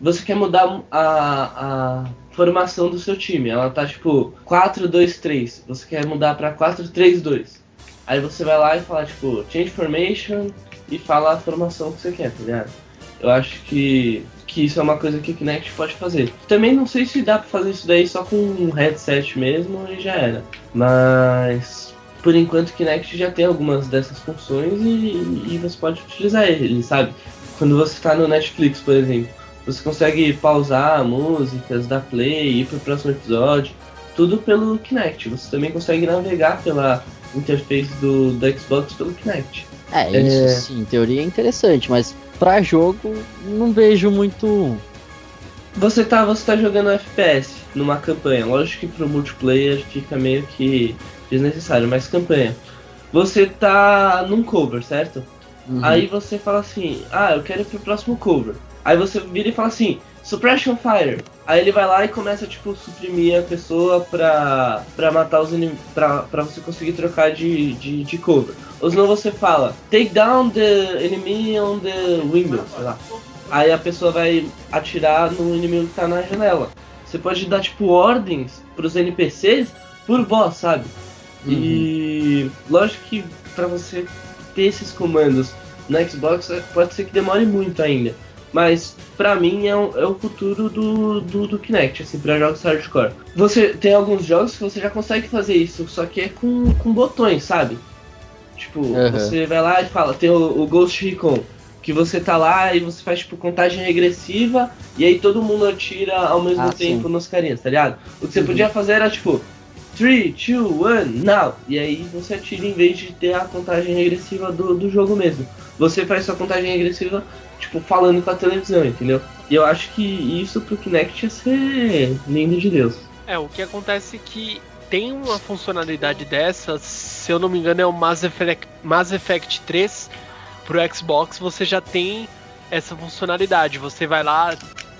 Você quer mudar a, a formação do seu time. Ela tá tipo 4-2-3. Você quer mudar pra 4-3-2. Aí você vai lá e fala, tipo, change formation e fala a formação que você quer, tá ligado? Eu acho que, que isso é uma coisa que o Kinect pode fazer. Também não sei se dá pra fazer isso daí só com um headset mesmo e já era. Mas por enquanto o Kinect já tem algumas dessas funções e, e você pode utilizar ele, sabe? Quando você tá no Netflix, por exemplo, você consegue pausar músicas, dar play, ir pro próximo episódio, tudo pelo Kinect. Você também consegue navegar pela interface do, do Xbox pelo Kinect. É, É. isso sim, em teoria é interessante, mas pra jogo não vejo muito. Você tá, você tá jogando FPS numa campanha. Lógico que pro multiplayer fica meio que desnecessário, mas campanha. Você tá num cover, certo? Uhum. Aí você fala assim, ah, eu quero ir pro próximo cover. Aí você vira e fala assim, Suppression Fire. Aí ele vai lá e começa, tipo, suprimir a pessoa pra, pra matar os inimigos, pra, pra você conseguir trocar de, de, de cover. Ou senão você fala, take down the enemy on the window, sei lá. Aí a pessoa vai atirar no inimigo que tá na janela. Você pode dar, tipo, ordens pros NPCs por voz, sabe? E lógico que pra você ter esses comandos no Xbox pode ser que demore muito ainda. Mas pra mim é o, é o futuro do, do, do Kinect, assim, pra jogos hardcore. Você tem alguns jogos que você já consegue fazer isso, só que é com, com botões, sabe? Tipo, Uhum. você vai lá e fala, tem o, o Ghost Recon, que você tá lá e você faz tipo contagem regressiva e aí todo mundo atira ao mesmo Ah, tempo sim. nos carinhas, tá ligado? O que você Uhum. podia fazer era tipo 3, 2, 1, now! E aí você atira em vez de ter a contagem regressiva do, do jogo mesmo. Você faz sua contagem regressiva, tipo, falando com a televisão, entendeu? E eu acho que isso pro Kinect ia ser lindo de Deus. É, o que acontece é que tem uma funcionalidade dessa, se eu não me engano é o Mass Effect, Mass Effect 3 pro Xbox, você já tem essa funcionalidade. Você vai lá,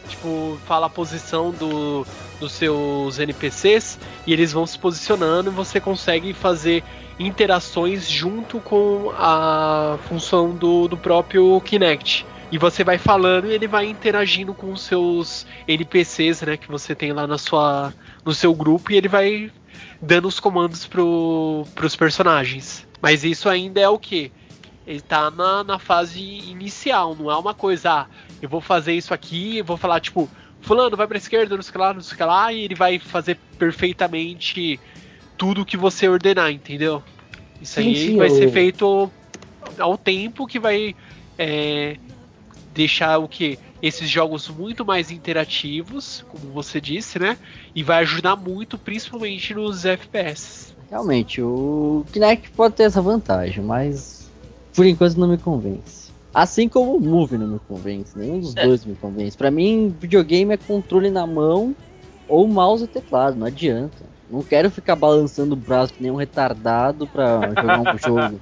tipo, fala a posição do, dos seus NPCs e eles vão se posicionando e você consegue fazer interações junto com a função do, do próprio Kinect. E você vai falando e ele vai interagindo com os seus NPCs, né, que você tem lá na sua no seu grupo e ele vai dando os comandos pro, pros personagens. Mas isso ainda é o que? Ele tá na, na fase inicial, não é uma coisa, ah, eu vou fazer isso aqui, eu vou falar tipo, fulano, vai pra esquerda, não sei o que lá, não sei o que lá, e ele vai fazer perfeitamente tudo que você ordenar, entendeu? Isso aí sim, vai eu- ser feito ao tempo que vai é, deixar o que? Esses jogos muito mais interativos, como você disse, né? E vai ajudar muito, principalmente nos FPS. Realmente, o Kinect pode ter essa vantagem, mas por enquanto não me convence. Assim como o Move não me convence, nenhum dos É. dois me convence. Pra mim, videogame é controle na mão ou mouse e teclado, não adianta. Não quero ficar balançando o braço que nem um retardado pra jogar um jogo.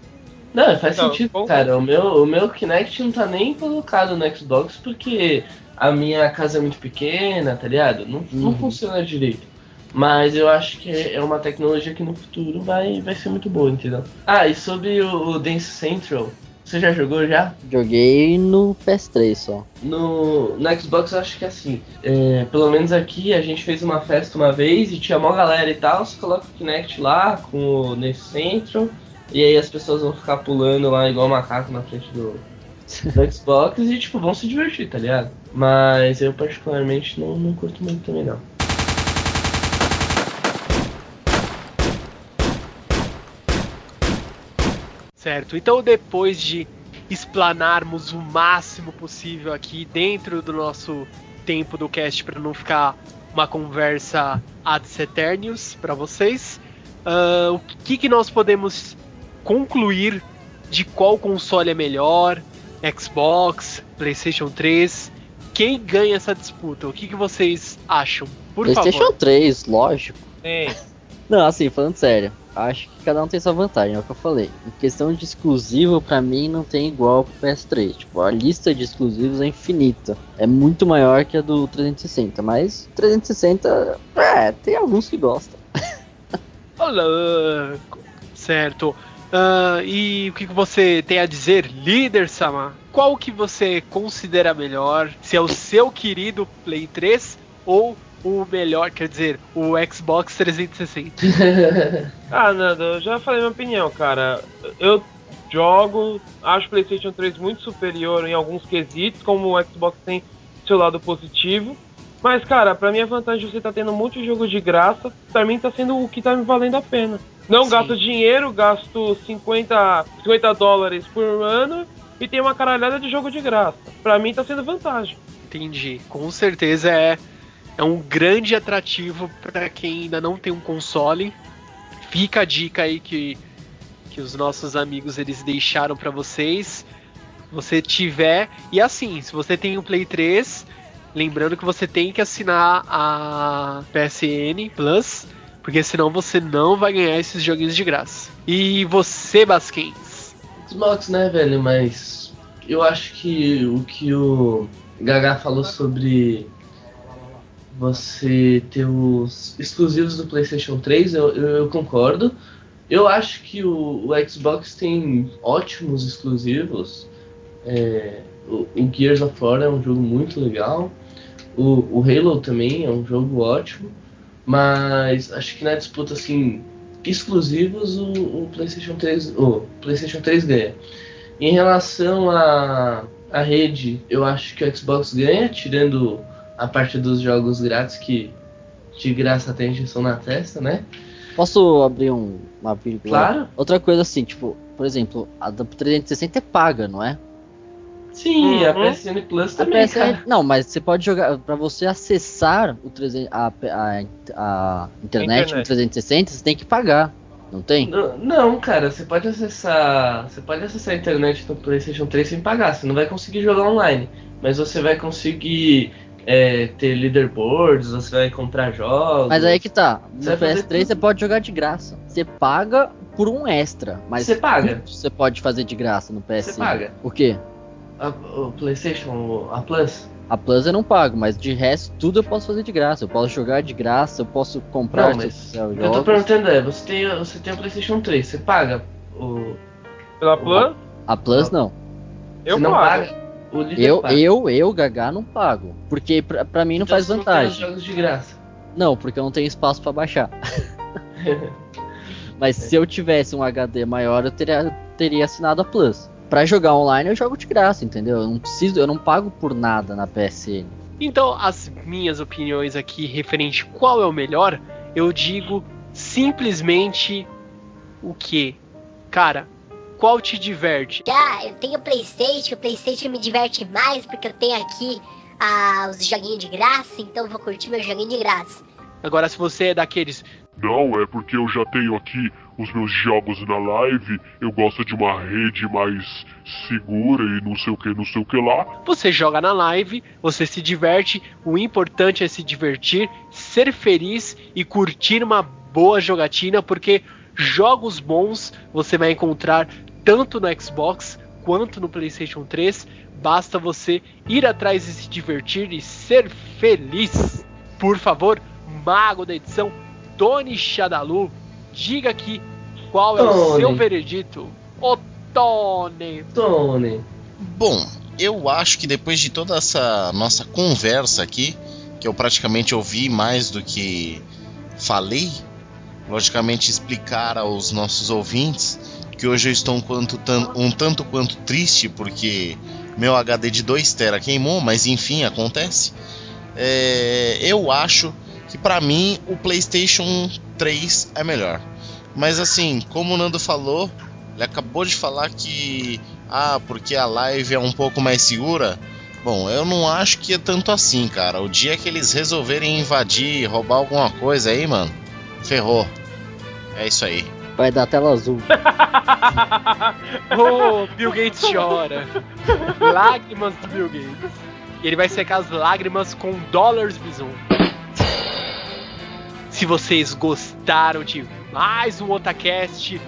Não, faz Não, sentido, concordo. cara. O meu, o meu Kinect não tá nem colocado no Xbox porque a minha casa é muito pequena, tá ligado? Não, não Uhum. funciona direito. Mas eu acho que é uma tecnologia que no futuro vai, vai ser muito boa, entendeu? Ah, e sobre o, o Dance Central, você já jogou já? Joguei no PS3 só. No, no Xbox eu acho que é assim. é, pelo menos aqui a gente fez uma festa uma vez e tinha mó galera e tal. Você coloca o Kinect lá com o Dance Central. E aí as pessoas vão ficar pulando lá igual macaco na frente do, do Xbox e tipo, vão se divertir, tá ligado? Mas eu particularmente não, não curto muito também não. Certo? Então, depois de explanarmos o máximo possível aqui dentro do nosso tempo do cast para não ficar uma conversa ad eternius para vocês, ah, o que, que nós podemos concluir de qual console é melhor? Xbox, PlayStation 3? Quem ganha essa disputa? O que, que vocês acham? Por PlayStation favor. 3, lógico. Sim. Não, assim, falando sério, acho que cada um tem sua vantagem, é o que eu falei. Em questão de exclusivo, pra mim não tem igual pro PS3. Tipo, a lista de exclusivos é infinita. É muito maior que a do 360, mas 360, é, tem alguns que gostam. Olá. Certo. Ah, e o que, que você tem a dizer, líder Sama? Qual que você considera melhor? Se é o seu querido Play 3 ou o melhor, quer dizer, o Xbox 360? Ah, Nando, eu já falei minha opinião, cara. Eu jogo, acho o PlayStation 3 muito superior em alguns quesitos, como o Xbox tem seu lado positivo. Mas, cara, pra mim a vantagem de você tá tendo um monte de jogo de graça, pra mim tá sendo o que tá me valendo a pena. Não Sim. gasto dinheiro, gasto 50, 50 dólares por ano e tem uma caralhada de jogo de graça. Pra mim tá sendo vantagem. Entendi. Com certeza é, é um grande atrativo para quem ainda não tem um console. Fica a dica aí que, que os nossos amigos eles deixaram para vocês. Se você tiver. E assim, se você tem um Play 3, lembrando que você tem que assinar a PSN Plus. Porque senão você não vai ganhar esses joguinhos de graça. E você, Basquens? Xbox, né, velho? Mas eu acho que o que o Gaga falou sobre você ter os exclusivos do PlayStation 3, eu, eu, eu concordo. Eu acho que o, o Xbox tem ótimos exclusivos. É, o, o Gears of War é um jogo muito legal. O, o Halo também é um jogo ótimo. Mas acho que na disputa assim, exclusivos o, o PlayStation 3, o PlayStation 3 ganha. Em relação à a, rede, eu acho que o Xbox ganha, tirando a parte dos jogos grátis que de graça tem injeção na testa, né? Posso abrir um, uma vírgula? Claro. Outra coisa assim, tipo, por exemplo, a do 360 é paga, não é? Sim, a Uhum. PSN Plus A também, PSN cara. não, mas você pode jogar. Pra você acessar o 300, a, a, a internet no Internet. 360, você tem que pagar. Não tem? Não, não, cara, você pode acessar. Você pode acessar a internet no PlayStation 3 sem pagar. Você não vai conseguir jogar online. Mas você vai conseguir é, ter leaderboards, você vai comprar jogos. Mas aí que tá. Você No vai fazer PS3 tudo. você pode jogar de graça. Você paga por um extra. Mas Você paga. você pode fazer de graça no PS. Você paga. O quê? A, o PlayStation, a Plus. A Plus eu não pago, mas de resto tudo eu posso fazer de graça. Eu posso jogar de graça, eu posso comprar Não, mas eu tô perguntando é: você tem, você tem o PlayStation 3, você paga o. Pela Plus, A Plus não. eu você não pago. paga? Eu, paga. eu, eu, Gagá, não pago. Porque pra, pra mim não Então faz você vantagem. Não tem os jogos de graça. Não, porque eu não tenho espaço pra baixar. Mas se eu tivesse um HD maior, eu teria, teria assinado a Plus. Pra jogar online eu jogo de graça, entendeu? Eu não preciso, eu não pago por nada na PSN. Então, as minhas opiniões aqui referente qual é o melhor, eu digo simplesmente o que? Cara, qual te diverte? Já, eu tenho Playstation, o Playstation me diverte mais porque eu tenho aqui ah, os joguinhos de graça, então eu vou curtir meu joguinho de graça. Agora, se você é daqueles, Não, é porque eu já tenho aqui os meus jogos na live, eu gosto de uma rede mais segura e não sei o que, não sei o que lá. você joga na live, você se diverte, o importante é se divertir, ser feliz e curtir uma boa jogatina, porque jogos bons você vai encontrar tanto no Xbox quanto no PlayStation 3. Basta você ir atrás e se divertir e ser feliz. Por favor, mago da edição, Tony Shadalu, diga aqui qual é o Tony. seu veredito. Ô Tony! Tony. Bom, eu acho que depois de toda essa nossa conversa aqui, que eu praticamente ouvi mais do que falei, logicamente explicar aos nossos ouvintes que hoje eu estou um, quanto, tan- um tanto quanto triste porque meu HD de 2 tera queimou, mas enfim, acontece. É, eu acho que pra mim o PlayStation 3 é melhor. Mas assim, como o Nando falou, ele acabou de falar que ah, porque a live é um pouco mais segura. Bom, eu não acho que é tanto assim, cara. O dia que eles resolverem invadir, roubar alguma coisa aí, mano, ferrou. É isso aí. Vai dar tela azul. Oh, Bill Gates chora. Lágrimas do Bill Gates. Ele vai secar as lágrimas com dólares bison. Se vocês gostaram de mais um Otacast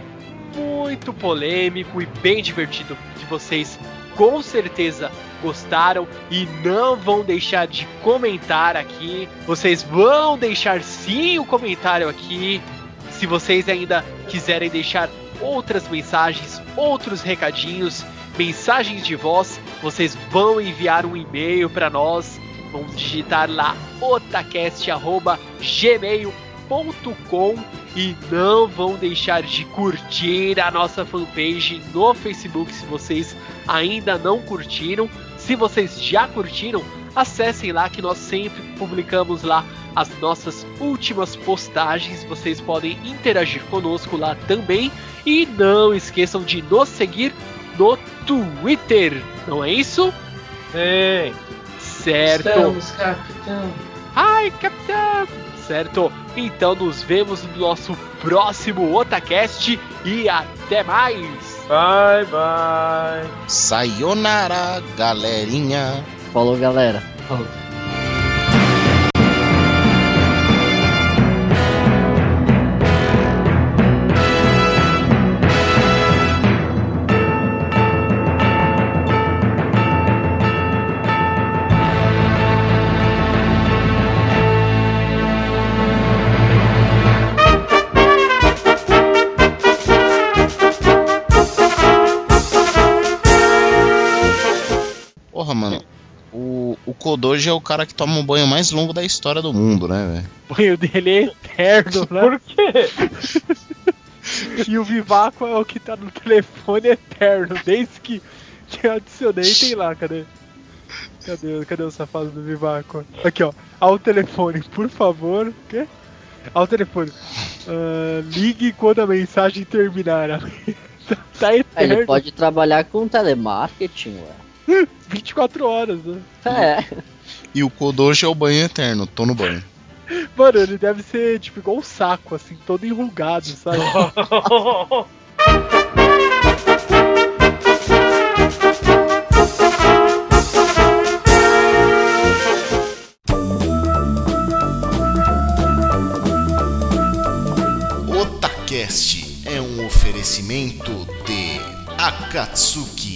muito polêmico e bem divertido, que vocês com certeza gostaram e não vão deixar de comentar aqui. Vocês vão deixar sim o comentário aqui. Se vocês ainda quiserem deixar outras mensagens, outros recadinhos, mensagens de voz, vocês vão enviar um e-mail para nós. Vão digitar lá otacast@gmail.com e não vão deixar de curtir a nossa fanpage no Facebook se vocês ainda não curtiram. Se vocês já curtiram, acessem lá que nós sempre publicamos lá as nossas últimas postagens. Vocês podem interagir conosco lá também. E não esqueçam de nos seguir no Twitter, não é isso? Sim. Certo. Estamos, capitão. Ai, capitão! Certo? Então nos vemos no nosso próximo Otacast e até mais! Bye, bye. Sayonara, galerinha. Falou, galera. Falou. O, é o cara que toma o banho mais longo da história do mundo, né, velho? O banho dele é eterno, né? Por quê? E o Vivaco é o que tá no telefone eterno, desde que, eu adicionei, tem lá, cadê? Cadê, cadê o safado do Vivaco? Aqui, ó. Ao telefone, por favor. O quê? Ao telefone. Ah, ligue quando a mensagem terminar. tá eterno. Ele pode trabalhar com telemarketing, ué. 24 horas, né? É. E o Kodoji é o banho eterno, tô no banho. Mano, ele deve ser tipo igual um saco, assim, todo enrugado, sabe? Otacast é um oferecimento de Akatsuki